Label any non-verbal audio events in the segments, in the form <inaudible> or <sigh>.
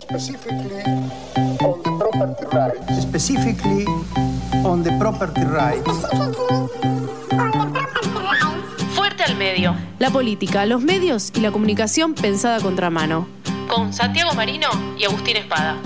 specifically on the property rights. specifically on the property rights. Fuerte al medio. La política, los medios y la comunicación pensada a contramano. Con Santiago Marino y Agustín Espada.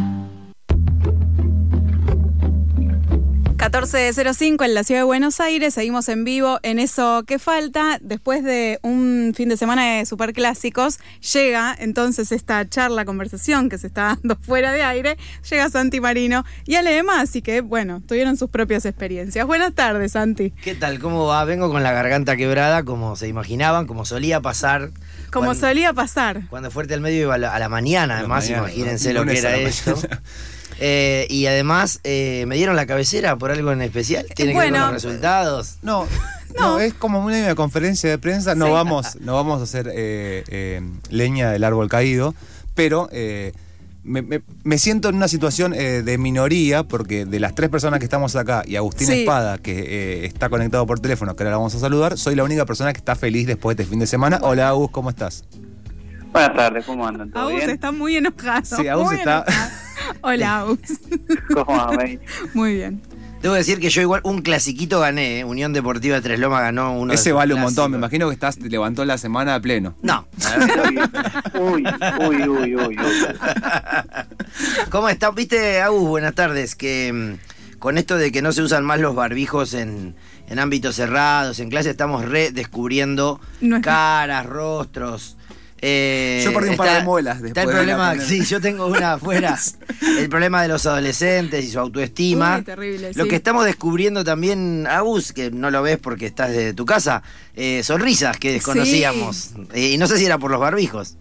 14.05 en la ciudad de Buenos Aires, seguimos en vivo en eso que falta. Después de un fin de semana de superclásicos, llega entonces esta charla, conversación que se está dando <laughs> fuera de aire, llega Santi Marino y además, así que bueno, tuvieron sus propias experiencias. Buenas tardes, Santi. ¿Qué tal? ¿Cómo va? Vengo con la garganta quebrada, como se imaginaban, como solía pasar. Como cuando, solía pasar. Cuando Fuerte al Medio iba a la, a la mañana, además, mañana, imagínense ¿no? lo que era esto. Eh, y además, eh, ¿me dieron la cabecera por algo en especial? ¿Tiene que ver bueno. con los resultados? <laughs> No, no, es como una conferencia de prensa. No Sí. vamos, no vamos a hacer eh, eh, leña del árbol caído, pero eh, me, me- me siento en una situación eh, de minoría porque de las tres personas que estamos acá y Agustín Sí. Espada, que eh, está conectado por teléfono, que ahora la vamos a saludar, soy la única persona que está feliz después de este fin de semana. Hola Agus, ¿cómo estás? Buenas tardes, ¿cómo andan? ¿Todo Agus bien? está muy enojado. Sí, Agus muy está- enojado. Hola, Agus. <laughs> ¿Cómo andan? Muy bien. Debo decir que yo igual un clasiquito gané, ¿eh? Unión Deportiva de Tres Lomas ganó uno de Ese vale un montón, me imagino que estás, te levantó la semana a pleno. No. Uy, uy, uy, uy, uy. ¿Cómo están? ¿Viste, Agus? Buenas tardes. Que mm, con esto de que no se usan más los barbijos en, en ámbitos cerrados, en clase, estamos redescubriendo caras, rostros. Eh, Yo perdí un par de muelas Está el después de la problema, pandemia. sí, yo tengo una afuera. <laughs> el problema de los adolescentes y su autoestima. Uy, terrible, Lo sí. que estamos descubriendo también, Agus, que no lo ves porque estás de tu casa, eh, sonrisas que desconocíamos. Eh, y no sé si era por los barbijos.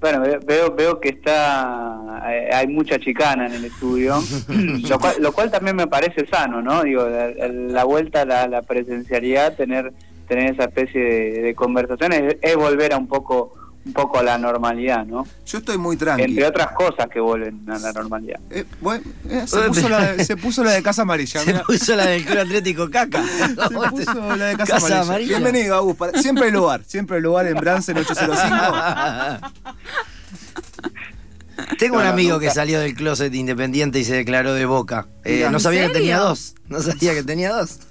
Bueno, ve- veo, veo que está, eh, hay mucha chicana en el estudio, <laughs> lo cual, lo cual también me parece sano, ¿no? Digo, la, la vuelta a la, la presencialidad, tener, tener esa especie de, de conversaciones, es volver a un poco, un poco a la normalidad, ¿no? Yo estoy muy tranquilo. Entre otras cosas que vuelven a la normalidad. Eh, bueno, eh, se, puso la de, <laughs> se puso la de Casa Amarilla. Se puso la del Club Atlético Caca. <laughs> Se puso la de Casa, <laughs> Casa Amarilla. Amarilla. Bienvenido, Agus. para- siempre hay lugar. Siempre hay lugar en Bransen 805. Tengo un No, amigo nunca. que salió del closet independiente y se declaró de boca. Eh, no ¿en sabía que tenía dos. No sabía que tenía dos. <laughs>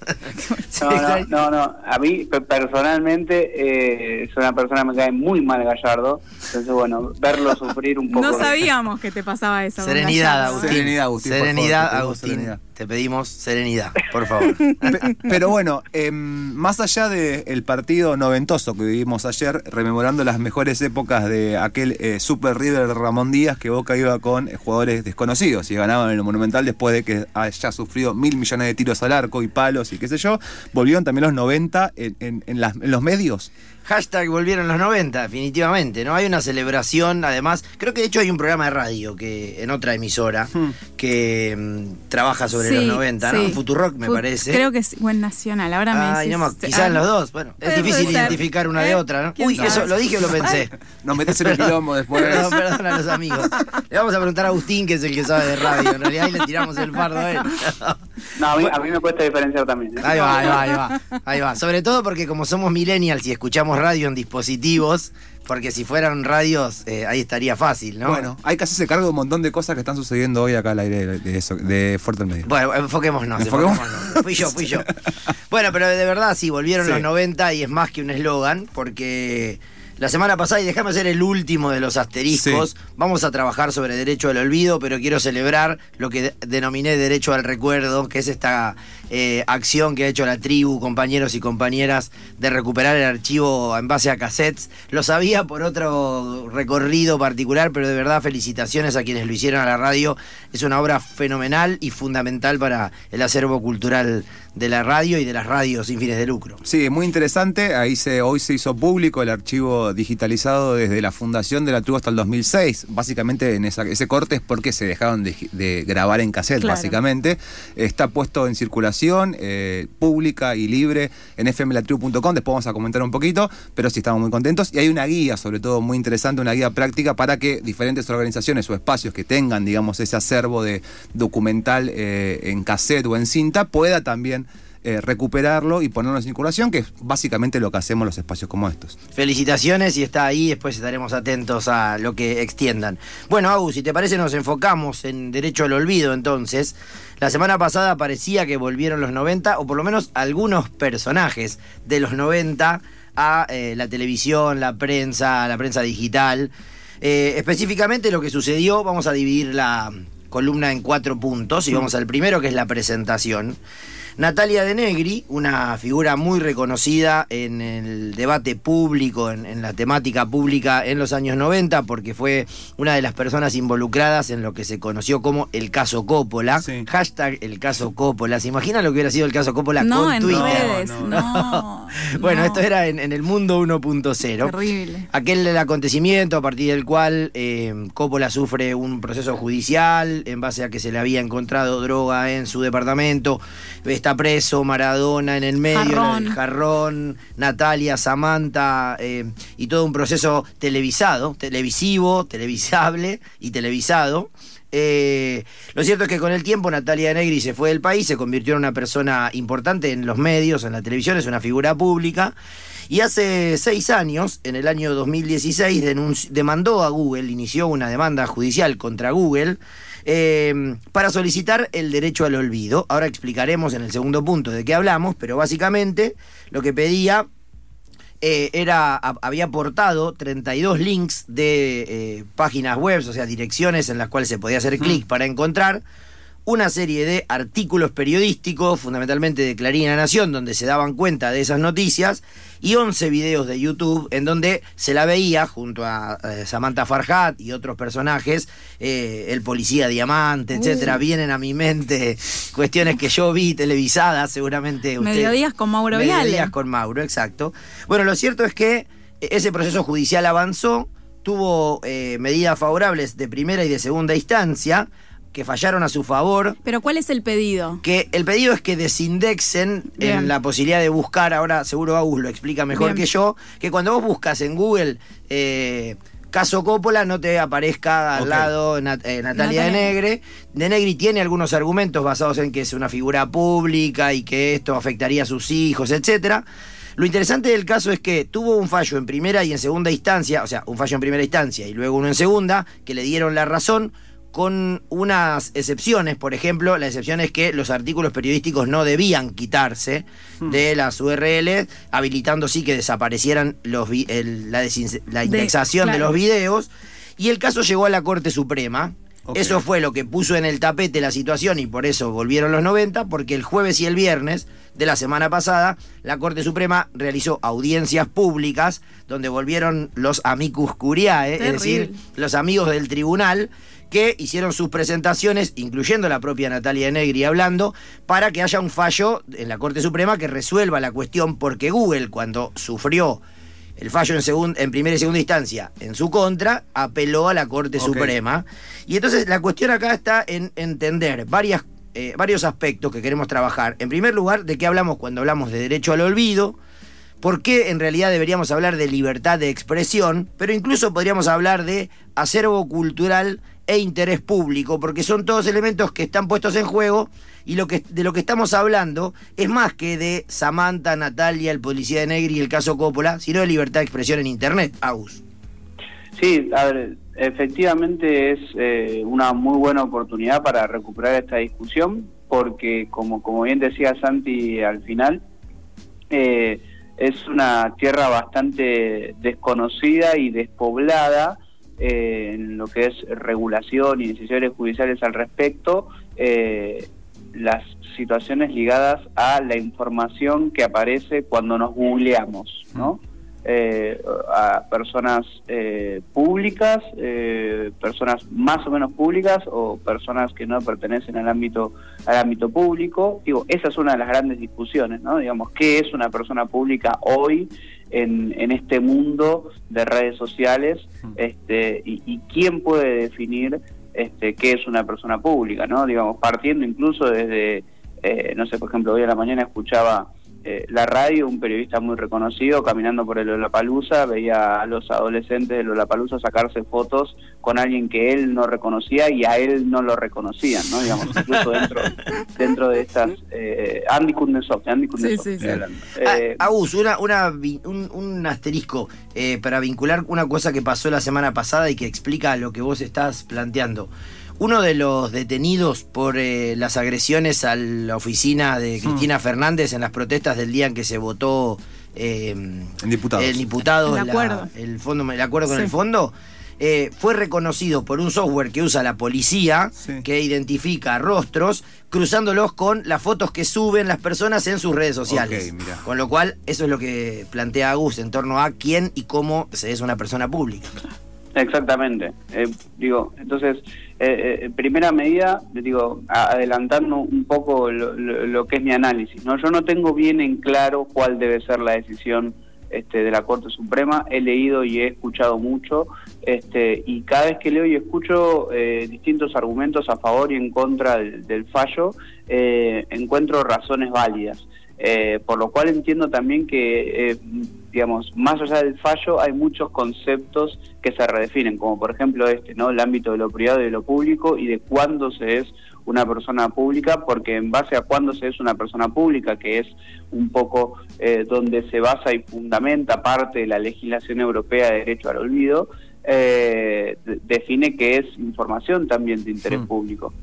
No, no, no, no. A mí pe- personalmente eh, es una persona que me cae muy mal Gallardo. Entonces, bueno, verlo sufrir un poco. No sabíamos que te pasaba eso. Serenidad, Gallardo, Agustín. ¿eh? Serenidad, Agustín, por Serenidad, favor, te pedimos Agustín. serenidad. Te pedimos serenidad, por favor. <laughs> Pe- Pero bueno, em, más allá del partido noventoso que vivimos ayer, rememorando las mejores épocas de aquel eh, Super River Ramón Díaz que Boca iba con jugadores desconocidos y ganaban en el Monumental después de que haya sufrido mil millones de tiros al arco y palos y qué sé yo, volvieron también los 90 en, en- en las- en los medios. Hashtag volvieron los 90, definitivamente, ¿no? Hay una celebración, además, creo que de hecho hay un programa de radio que en otra emisora Hmm. que mm, trabaja sobre Sí, los 90, ¿no? sí. Futurock me parece. Creo que sí. Buen Nacional. Ahora me Ay, decís- no, me- quizás ah, en los dos. Bueno, es difícil ser. identificar una de ¿Eh? otra, ¿no? ¿Quién Uy, sabe? eso lo dije o lo pensé. <laughs> Nos metes en el quilombo después. Perdón, perdón a los amigos. Le vamos a preguntar a Agustín, que es el que sabe de radio. En realidad, ahí le tiramos el fardo a él. No, a mí, a mí me cuesta diferenciar también. ¿eh? Ahí va, ahí va, ahí va. <laughs> Ahí va. Sobre todo porque como somos millennials y escuchamos radio en dispositivos, porque si fueran radios, eh, ahí estaría fácil, ¿no? Bueno, hay que hacerse cargo de un montón de cosas que están sucediendo hoy acá al aire de, eso, de Fuerte Medio. Bueno, <laughs> enfoquémonos, Enfoquémonos. Fui yo, fui yo. Bueno, pero de verdad sí, volvieron Sí. los 90 y es más que un eslogan, porque la semana pasada, y déjame hacer el último de los asteriscos, Sí. vamos a trabajar sobre derecho al olvido, pero quiero celebrar lo que de- denominé derecho al recuerdo, que es esta eh, acción que ha hecho la tribu, compañeros y compañeras, de recuperar el archivo en base a cassettes. Lo sabía por otro recorrido particular, pero de verdad felicitaciones a quienes lo hicieron a la radio. Es una obra fenomenal y fundamental para el acervo cultural de la radio y de las radios sin fines de lucro. Sí, muy interesante. Ahí se, hoy se hizo público el archivo digitalizado desde la fundación de la tribu hasta el 2006. Básicamente en esa- ese corte es porque se dejaron de, de grabar en cassette, Claro. básicamente. Está puesto en circulación, eh, pública y libre en fmlatribu.com. Después vamos a comentar un poquito, pero sí estamos muy contentos. Y hay una guía, sobre todo muy interesante, una guía práctica para que diferentes organizaciones o espacios que tengan, digamos, ese acervo de documental eh, en cassette o en cinta pueda también eh, recuperarlo y ponerlo en circulación, que es básicamente lo que hacemos en los espacios como estos. Felicitaciones y está ahí, después estaremos atentos a lo que extiendan. Bueno, Agus, si te parece nos enfocamos en derecho al olvido entonces. La semana pasada parecía que volvieron los 90, o por lo menos algunos personajes de los 90 a eh, la televisión, la prensa, la prensa digital. Eh, específicamente lo que sucedió, vamos a dividir la columna en cuatro puntos y vamos al primero que es la presentación. Natalia De Negri, una figura muy reconocida en el debate público, en, la temática pública en los años 90, porque fue una de las personas involucradas en lo que se conoció como el caso Coppola. Hashtag el caso Coppola. ¿Se imagina lo que hubiera sido el caso Coppola no, con en Twitter? Redes, no, <laughs> bueno, esto era en, el mundo 1.0. Terrible. Aquel acontecimiento a partir del cual eh, Coppola sufre un proceso judicial en base a que se le había encontrado droga en su departamento está preso Maradona en el medio, el jarrón, Natalia, Samantha, eh, y todo un proceso televisado, televisivo, televisable y televisado. Eh, lo cierto es que con el tiempo Natalia Negri se fue del país, se convirtió en una persona importante en los medios, en la televisión, es una figura pública. Y hace seis años, en el año 2016, demandó a Google, inició una demanda judicial contra Google eh, para solicitar el derecho al olvido. Ahora explicaremos en el segundo punto de qué hablamos, pero básicamente lo que pedía eh, era, había aportado 32 links de eh, páginas web, o sea, direcciones en las cuales se podía hacer clic para encontrar una serie de artículos periodísticos, fundamentalmente de Clarín la Nación, donde se daban cuenta de esas noticias, y 11 videos de YouTube en donde se la veía junto a eh, Samantha Farhat y otros personajes, eh, el policía diamante, etcétera. Vienen a mi mente cuestiones que yo vi televisadas, seguramente. Usted, Mediodías con Mauro Viale. Mediodías con Mauro, exacto. Bueno, lo cierto es que ese proceso judicial avanzó, tuvo eh, medidas favorables de primera y de segunda instancia que fallaron a su favor. Pero ¿cuál es el pedido? Que el pedido es que desindexen en la posibilidad de buscar, ahora seguro Agus lo explica mejor que yo, que cuando vos buscas en Google eh, caso Coppola no te aparezca al lado eh, Natalia de Negre. De Negri tiene algunos argumentos basados en que es una figura pública y que esto afectaría a sus hijos, etcétera. Lo interesante del caso es que tuvo un fallo en primera y en segunda instancia, o sea, un fallo en primera instancia y luego uno en segunda, que le dieron la razón con unas excepciones, por ejemplo, la excepción es que los artículos periodísticos no debían quitarse hmm. de las URL, habilitando sí que desaparecieran los la, indexación de, los videos, y el caso llegó a la Corte Suprema. Eso fue lo que puso en el tapete la situación y por eso volvieron los 90, porque el jueves y el viernes de la semana pasada, la Corte Suprema realizó audiencias públicas donde volvieron los amicus curiae, es decir, los amigos del tribunal, que hicieron sus presentaciones, incluyendo la propia Natalia Negri hablando, para que haya un fallo en la Corte Suprema que resuelva la cuestión, porque Google, cuando sufrió el fallo en, en primera y segunda instancia en su contra, apeló a la Corte Suprema. Y entonces la cuestión acá está en entender varias, eh, varios aspectos que queremos trabajar. En primer lugar, de qué hablamos cuando hablamos de derecho al olvido, por qué en realidad deberíamos hablar de libertad de expresión, pero incluso podríamos hablar de acervo cultural e interés público, porque son todos elementos que están puestos en juego y lo que, de lo que estamos hablando es más que de Samantha, Natalia, el policía de Negri y el caso Coppola, sino de libertad de expresión en Internet, Agus. Sí, a ver, efectivamente es eh, una muy buena oportunidad para recuperar esta discusión, porque como, como bien decía Santi al final, eh, es una tierra bastante desconocida y despoblada, eh, en lo que es regulación y decisiones judiciales al respecto, eh, las situaciones ligadas a la información que aparece cuando nos googleamos, ¿no? Eh, a personas públicas, personas más o menos públicas o personas que no pertenecen al ámbito al ámbito público. Digo, esa es una de las grandes discusiones, ¿no? Digamos, ¿qué es una persona pública hoy en, en este mundo de redes sociales este, y, quién puede definir este, qué es una persona pública, ¿no? Digamos, partiendo incluso desde, eh, no sé, por ejemplo, hoy a la mañana escuchaba eh, la radio, un periodista muy reconocido, caminando por el Lollapalooza, veía a los adolescentes de Lollapalooza sacarse fotos con alguien que él no reconocía y a él no lo reconocían, ¿no? Digamos, <laughs> incluso dentro, dentro de estas... Eh, Andy Kuznetsov, Andy Kuznetsov, Sí. Ah, Eh, Agus, una, una un, un asterisco eh, para vincular una cosa que pasó la semana pasada y que explica lo que vos estás planteando. Uno de los detenidos por eh, las agresiones a la oficina de Cristina Fernández en las protestas del día en que se votó eh, En diputados. el diputado, El la- acuerdo. el fondo, el acuerdo con Sí. el fondo, eh, fue reconocido por un software que usa la policía, Sí. que identifica rostros, cruzándolos con las fotos que suben las personas en sus redes sociales. Con lo cual, eso es lo que plantea Agus en torno a quién y cómo se es una persona pública. Exactamente. Eh, digo, entonces, eh, eh, primera medida, digo, adelantando un poco lo, lo- lo que es mi análisis. No, yo no tengo bien en claro cuál debe ser la decisión este, de la Corte Suprema. He leído y he escuchado mucho, este, y cada vez que leo y escucho eh, distintos argumentos a favor y en contra del, del fallo, eh, encuentro razones válidas. Eh, por lo cual entiendo también que, eh, digamos, más allá del fallo hay muchos conceptos que se redefinen, como por ejemplo este, ¿no? El ámbito de lo privado y de lo público y de cuándo se es una persona pública, porque en base a cuándo se es una persona pública, que es un poco eh, donde se basa y fundamenta parte de la legislación europea de derecho al olvido, eh, de- define que es información también de interés Mm. público.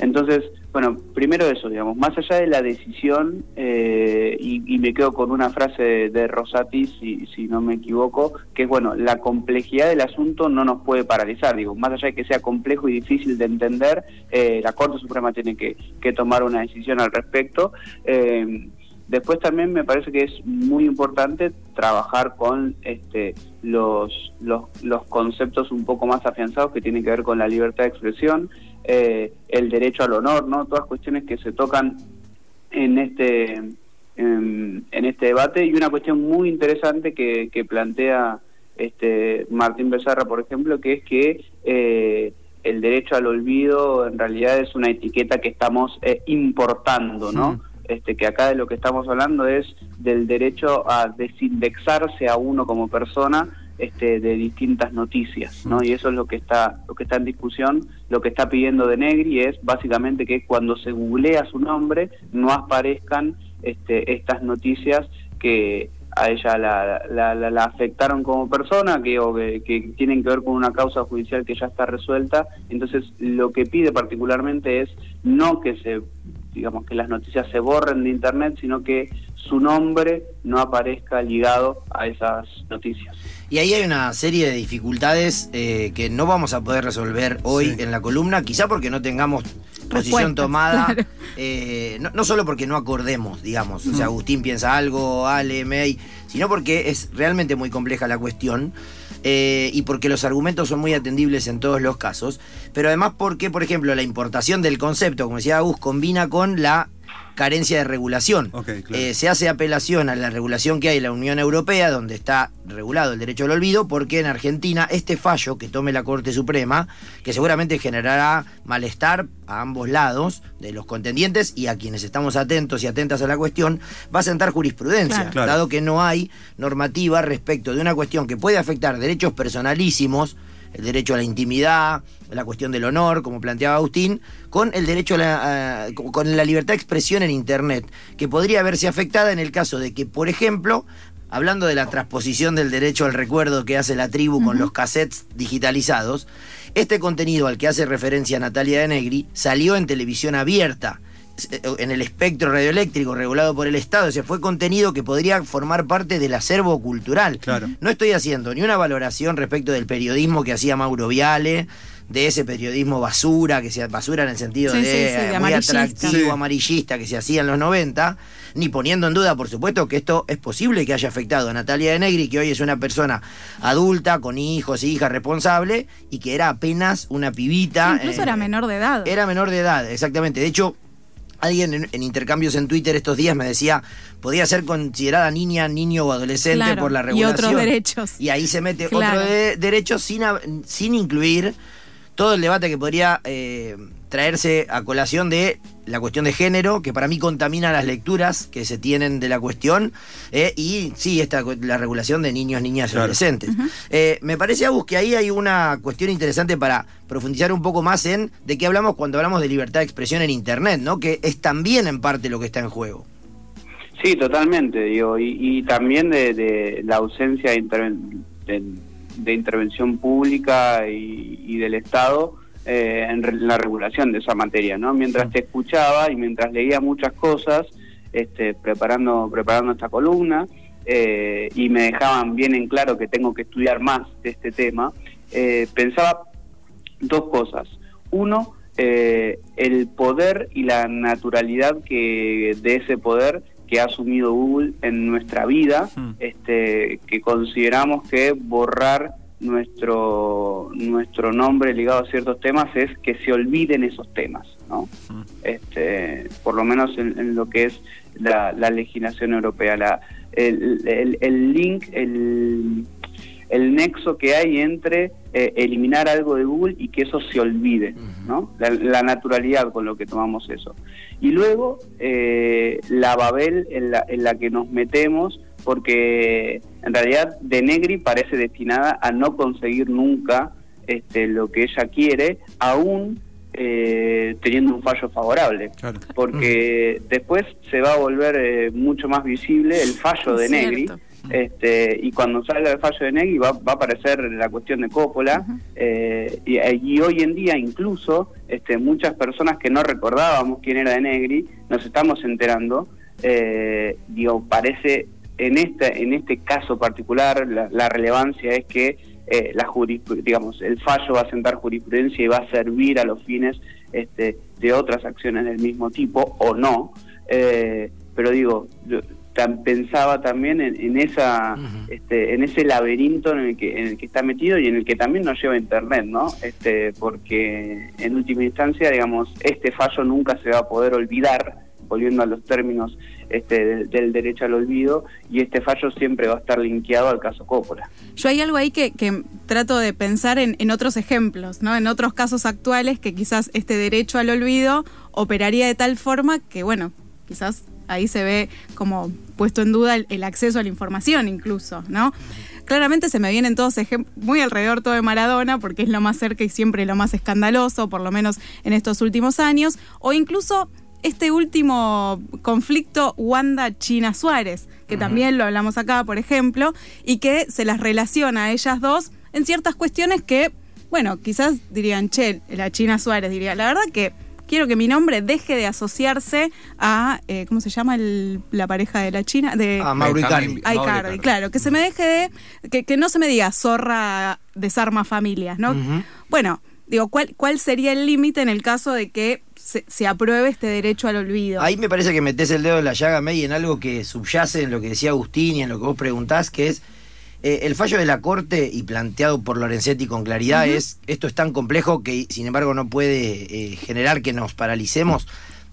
Entonces, bueno, primero eso, digamos, más allá de la decisión, eh, y, y me quedo con una frase de, de Rosati, si, si no me equivoco, que es, bueno, la complejidad del asunto no nos puede paralizar, digo, más allá de que sea complejo y difícil de entender, eh, la Corte Suprema tiene que, que tomar una decisión al respecto. Eh, Después también me parece que es muy importante trabajar con este, los, los, los conceptos un poco más afianzados que tienen que ver con la libertad de expresión, eh, el derecho al honor, ¿no? Todas cuestiones que se tocan en este en, este debate y una cuestión muy interesante que, que plantea este Martín Becerra, por ejemplo, que es que eh, el derecho al olvido en realidad es una etiqueta que estamos eh, importando, ¿no? Este, que acá de lo que estamos hablando es del derecho a desindexarse a uno como persona este, de distintas noticias, ¿no? Y eso es lo que está lo que está en discusión, lo que está pidiendo de Negri es básicamente que cuando se googlea su nombre no aparezcan este, estas noticias que a ella la, la, la- la afectaron como persona, que, o que, que tienen que ver con una causa judicial que ya está resuelta. Entonces, lo que pide particularmente es no que se digamos que las noticias se borren de internet, sino que su nombre no aparezca ligado a esas noticias. Y ahí hay una serie de dificultades eh, que no vamos a poder resolver hoy Sí. en la columna, quizá porque no tengamos posición tomada, claro. eh, no, no solo porque no acordemos, digamos, o sea, Agustín piensa algo, Ale, May, sino porque es realmente muy compleja la cuestión. Eh, y porque los argumentos son muy atendibles en todos los casos, pero además porque, por ejemplo, la importación del concepto, como decía Agus, combina con la carencia de regulación. Claro. Eh, se hace apelación a la regulación que hay en la Unión Europea, donde está regulado el derecho al olvido, porque en Argentina este fallo que tome la Corte Suprema, que seguramente generará malestar a ambos lados de los contendientes y a quienes estamos atentos y atentas a la cuestión, va a sentar jurisprudencia. Claro. dado que no hay normativa respecto de una cuestión que puede afectar derechos personalísimos, el derecho a la intimidad, la cuestión del honor, como planteaba Agustín, con el derecho a la, a- con la libertad de expresión en Internet, que podría verse afectada en el caso de que, por ejemplo, hablando de la transposición del derecho al recuerdo que hace la tribu con los cassettes digitalizados, este contenido al que hace referencia Natalia de Negri salió en televisión abierta en el espectro radioeléctrico regulado por el Estado, o sea, fue contenido que podría formar parte del acervo cultural. Claro. No estoy haciendo ni una valoración respecto del periodismo que hacía Mauro Viale, de ese periodismo basura, que sea basura en el sentido Sí, de, sí, sí, de muy amarillista. atractivo, Sí. amarillista que se hacía en los 90, ni poniendo en duda, por supuesto, que esto es posible que haya afectado a Natalia de Negri, que hoy es una persona adulta, con hijos y hijas responsable, y que era apenas una pibita. Incluso eh, era menor de edad. era menor de edad, exactamente. De hecho, alguien en, en intercambios en Twitter estos días me decía, podía ser considerada niña, niño o adolescente Claro, por la y regulación. otros derechos. Y ahí se mete Claro. otro de- derecho sin, sin incluir todo el debate que podría eh, traerse a colación de la cuestión de género, que para mí contamina las lecturas que se tienen de la cuestión, eh, y sí, esta, la regulación de niños, niñas y adolescentes. Eh, me parece, Agus, que ahí hay una cuestión interesante para profundizar un poco más en de qué hablamos cuando hablamos de libertad de expresión en Internet, ¿no? Que es también en parte lo que está en juego. Sí, totalmente, digo, y, también de, la ausencia de, de, intervención pública y del Estado eh, en la regulación de esa materia, ¿no? Mientras te escuchaba y mientras leía muchas cosas, este, preparando, preparando esta columna, eh, y me dejaban bien en claro que tengo que estudiar más de este tema, eh, pensaba dos cosas. Uno, el poder y la naturalidad que de ese poder que ha asumido Google en nuestra vida, este, que consideramos que borrar nuestro nuestro nombre ligado a ciertos temas es que se olviden esos temas, ¿no? Este, por lo menos en, lo que es la, legislación europea, la, el, el, link, el, el nexo que hay entre eh, eliminar algo de Google y que eso se olvide, ¿no? La, naturalidad con lo que tomamos eso. Y luego eh, la Babel en la, en la que nos metemos porque en realidad De Negri parece destinada a no conseguir nunca este, lo que ella quiere, aún eh, teniendo un fallo favorable. Porque después se va a volver eh, mucho más visible el fallo de Negri. Este, y cuando salga el fallo de Negri va, va a aparecer la cuestión de Coppola. Eh, y, hoy en día incluso este, muchas personas que no recordábamos quién era de Negri nos estamos enterando. Digo parece en este, en este caso particular la, relevancia es que eh, la digamos, el fallo va a sentar jurisprudencia y va a servir a los fines este, de otras acciones del mismo tipo o no. Eh, pero digo, pensaba también en, esa este, en ese laberinto en el que en el que está metido y en el que también nos lleva internet no este porque en última instancia digamos este fallo nunca se va a poder olvidar volviendo a los términos este, del, derecho al olvido, y este fallo siempre va a estar linkeado al caso Coppola. Yo hay algo ahí que, trato de pensar en, en, otros ejemplos, ¿no? en otros casos actuales que quizás este derecho al olvido operaría de tal forma que, bueno, quizás ahí se ve como puesto en duda el, acceso a la información incluso, ¿no? Claramente se me vienen todos ejemplos, muy alrededor todo de Maradona, porque es lo más cerca y siempre lo más escandaloso, por lo menos en estos últimos años, o incluso este último conflicto Wanda-China Suárez, que también lo hablamos acá, por ejemplo, y que se las relaciona a ellas dos en ciertas cuestiones que, bueno, quizás dirían, che, la China Suárez diría, la verdad que quiero que mi nombre deje de asociarse a, eh, ¿cómo se llama la pareja de la China? De, a Mauro Icardi. claro, que se me deje de, que, no se me diga zorra desarma familias, ¿no? Bueno, digo, ¿cuál, ¿cuál sería el límite en el caso de que se, apruebe este derecho al olvido. Ahí me parece que metes el dedo en la llaga, May, en algo que subyace en lo que decía Agustín y en lo que vos preguntás, que es eh, el fallo de la Corte y planteado por Lorenzetti con claridad es, esto es tan complejo que sin embargo no puede eh, generar que nos paralicemos.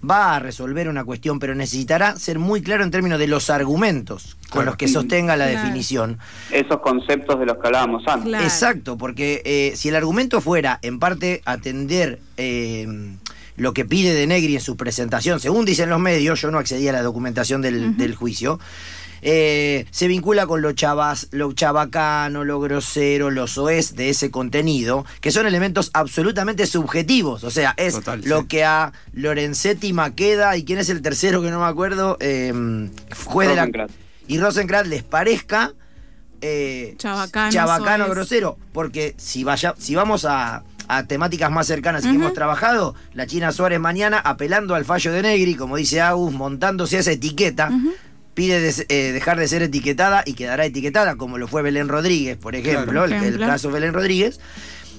Va a resolver una cuestión, pero necesitará ser muy claro en términos de los argumentos con los que sostenga la definición. Esos conceptos de los que hablábamos antes. Exacto, porque eh, si el argumento fuera en parte atender lo que pide de Negri en su presentación, según dicen los medios, yo no accedí a la documentación del, juicio, eh, se vincula con lo, chavas, lo chabacano, lo grosero, lo soez de ese contenido, que son elementos absolutamente subjetivos. O sea, es lo que a Lorenzetti Maqueda y quién es el tercero que no me acuerdo, eh, juez de la. Y Rosencrantz les parezca. Eh, chabacano, grosero. Porque si, vaya, si vamos a a temáticas más cercanas y que hemos trabajado, la China Suárez mañana apelando al fallo de Negri, como dice Agus, montándose esa etiqueta, pide eh, dejar de ser etiquetada y quedará etiquetada, como lo fue Belén Rodríguez, por ejemplo, el, el, caso Belén Rodríguez.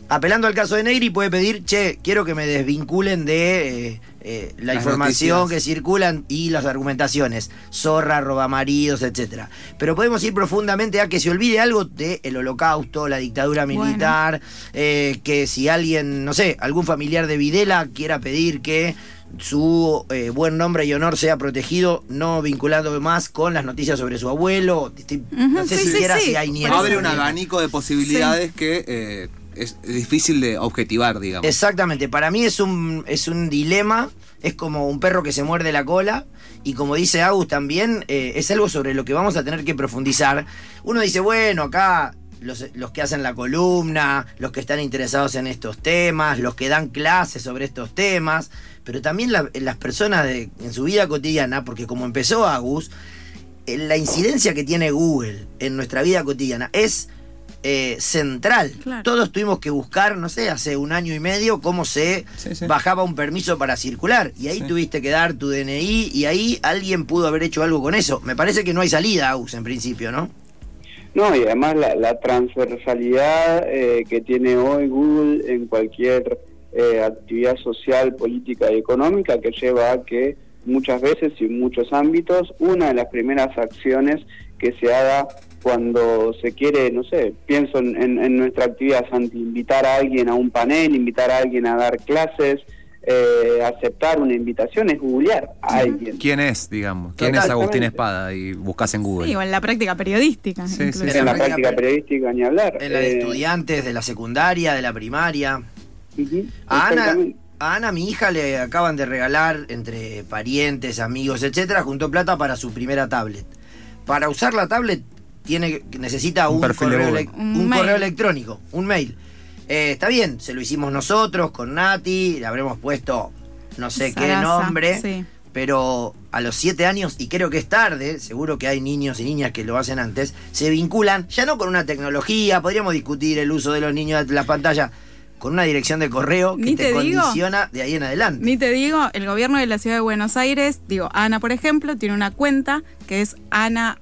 Apelando al caso de Negri puede pedir, che, quiero que me desvinculen de eh, eh, la información que circulan y las argumentaciones, zorra, roba maridos, etcétera. Pero podemos ir profundamente a que se olvide algo del holocausto, la dictadura militar, eh, que si alguien, no sé, algún familiar de Videla quiera pedir que su eh, buen nombre y honor sea protegido, no vinculando más con las noticias sobre su abuelo. no sé siquiera si hay ni Abre un abanico de posibilidades que es difícil de objetivar, digamos. Exactamente, para mí es un, es un dilema, es como un perro que se muerde la cola. Y como dice Agus también, eh, es algo sobre lo que vamos a tener que profundizar. Uno dice, bueno, acá los, los que hacen la columna, los que están interesados en estos temas, los que dan clases sobre estos temas, pero también la- las personas de- en su vida cotidiana, porque como empezó Agus, eh, la incidencia que tiene Google en nuestra vida cotidiana es eh, central. Claro. Todos tuvimos que buscar, no sé, hace un año y medio cómo se Sí, sí. bajaba un permiso para circular. Y ahí Sí. tuviste que dar tu DNI y ahí alguien pudo haber hecho algo con eso. Me parece que no hay salida, Agus, en principio, ¿no? No, y además la, la transversalidad eh, que tiene hoy Google en cualquier eh, actividad social, política y económica que lleva a que muchas veces y en muchos ámbitos una de las primeras acciones que se haga cuando se quiere, no sé, pienso en, en- en nuestra actividad, Santi, invitar a alguien a un panel, invitar a alguien a dar clases, eh, aceptar una invitación es googlear a alguien. ¿Quién es, digamos? ¿Quién es. Agustín Espada? Y buscas en Google. Sí, o en la práctica periodística. Sí, sí. En la práctica práctica per- periodística ni hablar. En la de Eh, estudiantes, de la secundaria, de la primaria. A Ana, a Ana, mi hija, le acaban de regalar entre parientes, amigos, etcétera, juntó plata para su primera tablet. Para usar la tablet tiene necesita Un correo, Un electrónico, un mail. Eh, está bien, se lo hicimos nosotros con Nati, le habremos puesto no sé qué nombre, sí. pero a los siete años, y creo que es tarde, seguro que hay niños y niñas que lo hacen antes, se vinculan ya no con una tecnología, podríamos discutir el uso de los niños de las pantallas, con una dirección de correo que Ni te, te digo. condiciona de ahí en adelante. Ni te digo, el gobierno de la ciudad de Buenos Aires, digo, Ana, por ejemplo, tiene una cuenta que es Ana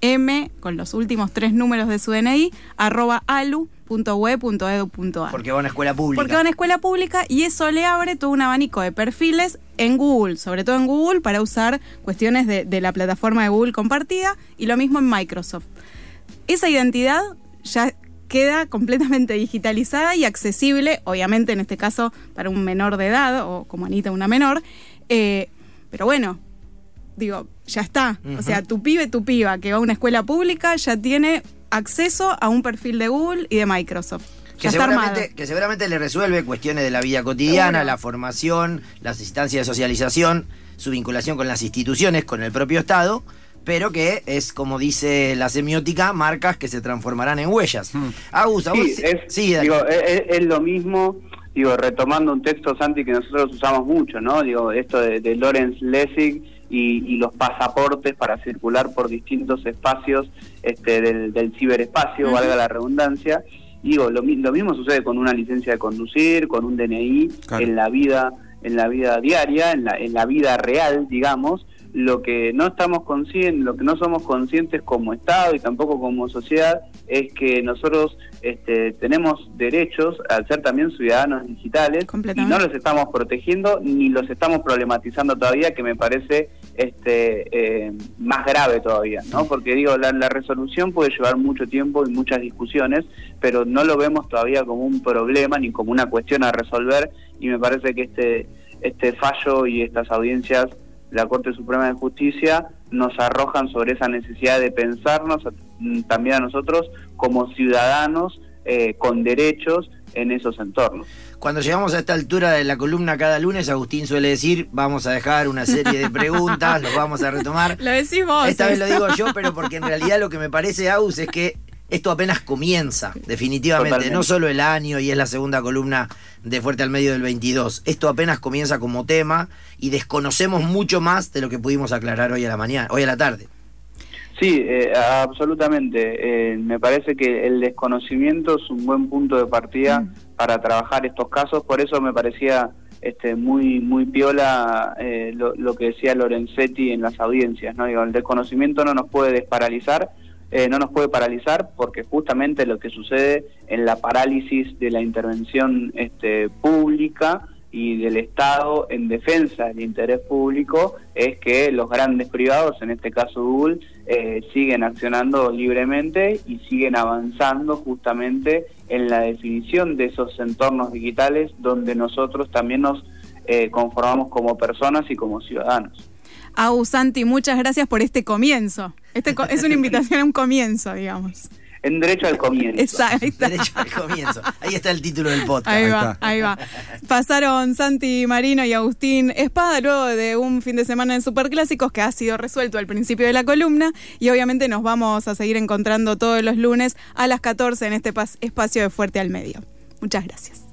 M, con los últimos tres números de su DNI, arroba alu.web.edu.ar. Porque va a una escuela pública. Porque va a una escuela pública y eso le abre todo un abanico de perfiles en Google, sobre todo en Google, para usar cuestiones de, de la plataforma de Google compartida y lo mismo en Microsoft. Esa identidad ya queda completamente digitalizada y accesible, obviamente en este caso para un menor de edad o como Anita una menor, eh, pero bueno, digo, ya está. O sea, tu pibe, tu piba que va a una escuela pública ya tiene acceso a un perfil de Google y de Microsoft. que seguramente, que seguramente le resuelve cuestiones de la vida cotidiana, la formación, las instancias de socialización, su vinculación con las instituciones, con el propio Estado, pero que es, como dice la semiótica, marcas que se transformarán en huellas. Agus, a vos- Sí, es, sí, digo, es, lo mismo, digo, retomando un texto, Santi, que nosotros usamos mucho, ¿no? Digo, esto de, de Lawrence Lessig y, y los pasaportes para circular por distintos espacios este, del, del ciberespacio, valga la redundancia. Digo, lo, lo mismo sucede con una licencia de conducir, con un DNI, Claro. en la vida en la vida diaria, en la, en la vida real, digamos, lo que no estamos conscientes, lo que no somos conscientes como Estado y tampoco como sociedad es que nosotros este, tenemos derechos al ser también ciudadanos digitales y no los estamos protegiendo ni los estamos problematizando todavía, que me parece este, eh, más grave todavía, ¿no? Porque digo, la, la resolución puede llevar mucho tiempo y muchas discusiones, pero no lo vemos todavía como un problema ni como una cuestión a resolver y me parece que este, este fallo y estas audiencias la Corte Suprema de Justicia nos arrojan sobre esa necesidad de pensarnos mm, también a nosotros como ciudadanos eh, con derechos en esos entornos. Cuando llegamos a esta altura de la columna cada lunes, Agustín suele decir, vamos a dejar una serie de preguntas, <laughs> los vamos a retomar. Lo decís vos. Esta vez lo eso. digo yo, pero porque en realidad lo que me parece, Agus, es que esto apenas comienza, definitivamente. Totalmente. No solo el año y es la segunda columna de Fuerte al Medio del 22. Esto apenas comienza como tema y desconocemos mucho más de lo que pudimos aclarar hoy a la mañana, hoy a la tarde. Sí, eh, absolutamente. Eh, me parece que el desconocimiento es un buen punto de partida para trabajar estos casos. Por eso me parecía este, muy muy piola eh, lo, lo que decía Lorenzetti en las audiencias. ¿no? Digo, el desconocimiento no nos puede desparalizar, eh, no nos puede paralizar porque justamente lo que sucede en la parálisis de la intervención este, pública y del Estado en defensa del interés público es que los grandes privados, en este caso Google, eh, siguen accionando libremente y siguen avanzando justamente en la definición de esos entornos digitales donde nosotros también nos eh, conformamos como personas y como ciudadanos. Au, Santi, muchas gracias por este comienzo. Este co- es una invitación a un comienzo, digamos. en derecho al comienzo. Ahí está. Derecho al comienzo. Ahí está el título del podcast. Ahí va, ahí va. Pasaron Santi Marino y Agustín Espada luego de un fin de semana en Superclásicos que ha sido resuelto al principio de la columna y obviamente nos vamos a seguir encontrando todos los lunes a las 14 en este espacio de Fuerte al Medio. Muchas gracias.